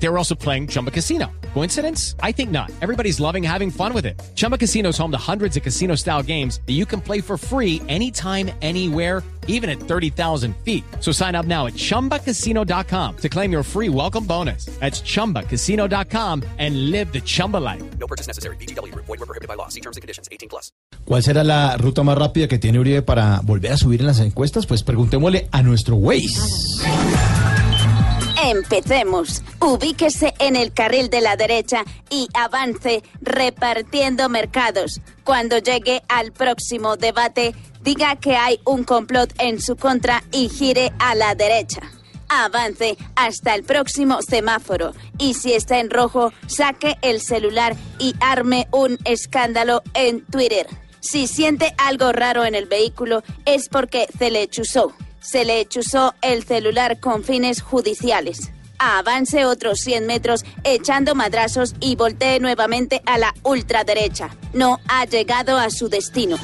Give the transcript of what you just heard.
They were also playing Chumba Casino. Coincidence? I think not. Everybody's loving having fun with it. Chumba Casino is home to hundreds of casino style games that you can play for free anytime, anywhere, even at 30,000 feet. So sign up now at chumbacasino.com to claim your free welcome bonus. That's chumbacasino.com and live the Chumba life. No purchase necessary. BGW. Void were prohibited by law. See terms and conditions. 18 plus. ¿Cuál será la ruta más rápida que tiene Uribe para volver a subir en las encuestas? Pues preguntémosle a nuestro Waze. Empecemos. Ubíquese en el carril de la derecha y avance repartiendo mercados. Cuando llegue al próximo debate, diga que hay un complot en su contra y gire a la derecha. Avance hasta el próximo semáforo y si está en rojo, saque el celular y arme un escándalo en Twitter. Si siente algo raro en el vehículo es porque se le chuzó. Se le chuzó el celular con fines judiciales. Avance otros 100 metros echando madrazos y voltee nuevamente a la ultraderecha. No ha llegado a su destino.